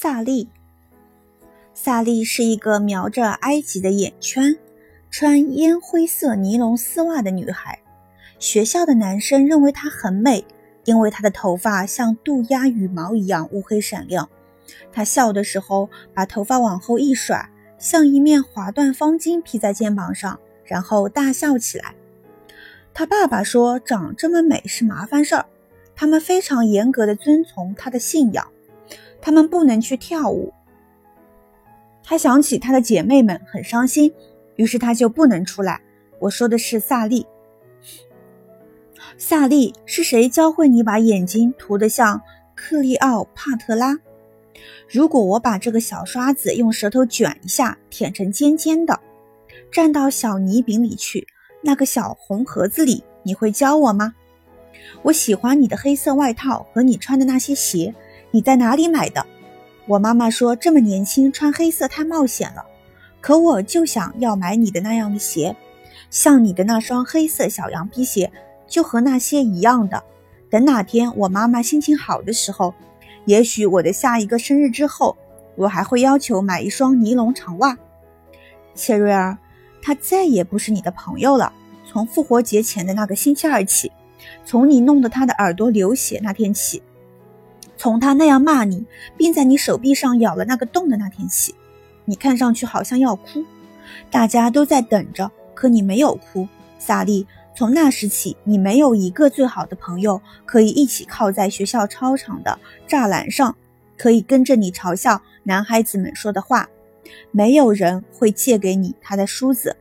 萨利，萨利是一个描着埃及的眼圈、穿烟灰色尼龙丝袜的女孩。学校的男生认为她很美，因为她的头发像渡鸦羽毛一样乌黑闪亮。她笑的时候，把头发往后一甩，像一面划断方巾披在肩膀上，然后大笑起来。她爸爸说：“长这么美是麻烦事儿。”他们非常严格的遵从她的信仰，他们不能去跳舞。他想起他的姐妹们很伤心，于是他就不能出来。我说的是萨利。萨利是谁教会你把眼睛涂得像克利奥帕特拉？如果我把这个小刷子用舌头卷一下，舔成尖尖的，蘸到小泥饼里去，那个小红盒子里，你会教我吗？我喜欢你的黑色外套和你穿的那些鞋，你在哪里买的？我妈妈说这么年轻穿黑色太冒险了，可我就想要买你的那样的鞋，像你的那双黑色小羊皮鞋，就和那些一样的。等哪天我妈妈心情好的时候。也许我的下一个生日之后，我还会要求买一双尼龙长袜。切瑞尔，他再也不是你的朋友了。从复活节前的那个星期二起，从你弄得他的耳朵流血那天起，从他那样骂你，并在你手臂上咬了那个洞的那天起，你看上去好像要哭。大家都在等着，可你没有哭，萨利。从那时起，你没有一个最好的朋友可以一起靠在学校操场的栅栏上，可以跟着你嘲笑男孩子们说的话。没有人会借给你他的梳子。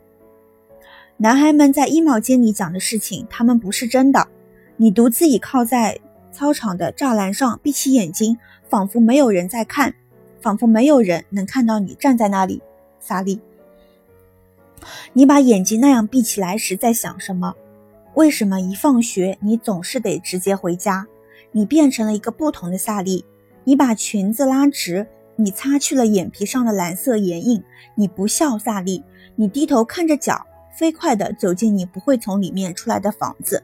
男孩们在衣帽间里讲的事情，他们不是真的。你独自倚靠在操场的栅栏上，闭起眼睛，仿佛没有人在看，仿佛没有人能看到你站在那里，萨利。你把眼睛那样闭起来时，在想什么？为什么一放学你总是得直接回家？你变成了一个不同的萨利。你把裙子拉直，你擦去了眼皮上的蓝色眼影。你不笑，萨利。你低头看着脚，飞快地走进你不会从里面出来的房子。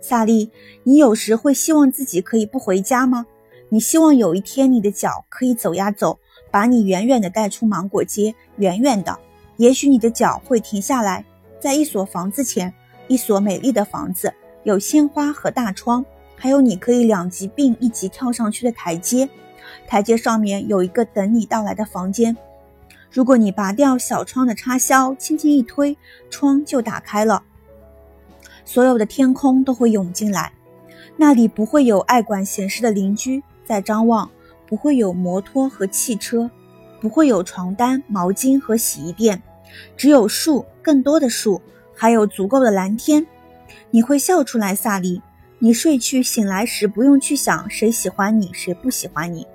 萨利，你有时会希望自己可以不回家吗？你希望有一天你的脚可以走呀走，把你远远地带出芒果街，远远的。也许你的脚会停下来，在一所房子前。一所美丽的房子，有鲜花和大窗，还有你可以两级并一级跳上去的台阶。台阶上面有一个等你到来的房间。如果你拔掉小窗的插销，轻轻一推，窗就打开了。所有的天空都会涌进来。那里不会有爱管闲事的邻居在张望，不会有摩托和汽车，不会有床单、毛巾和洗衣店，只有树，更多的树。还有足够的蓝天，你会笑出来，萨利。你睡去醒来时，不用去想谁喜欢你，谁不喜欢你。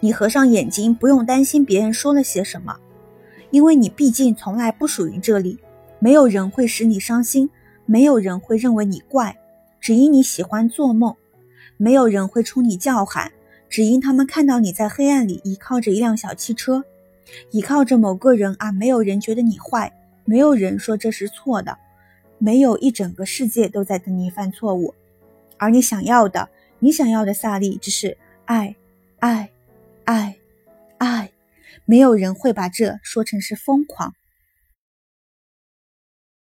你合上眼睛，不用担心别人说了些什么，因为你毕竟从来不属于这里。没有人会使你伤心，没有人会认为你怪，只因你喜欢做梦。没有人会冲你叫喊，只因他们看到你在黑暗里依靠着一辆小汽车，依靠着某个人啊。没有人觉得你坏。没有人说这是错的，没有一整个世界都在等你犯错误，而你想要的，你想要的萨利只是爱，爱，爱，爱。没有人会把这说成是疯狂。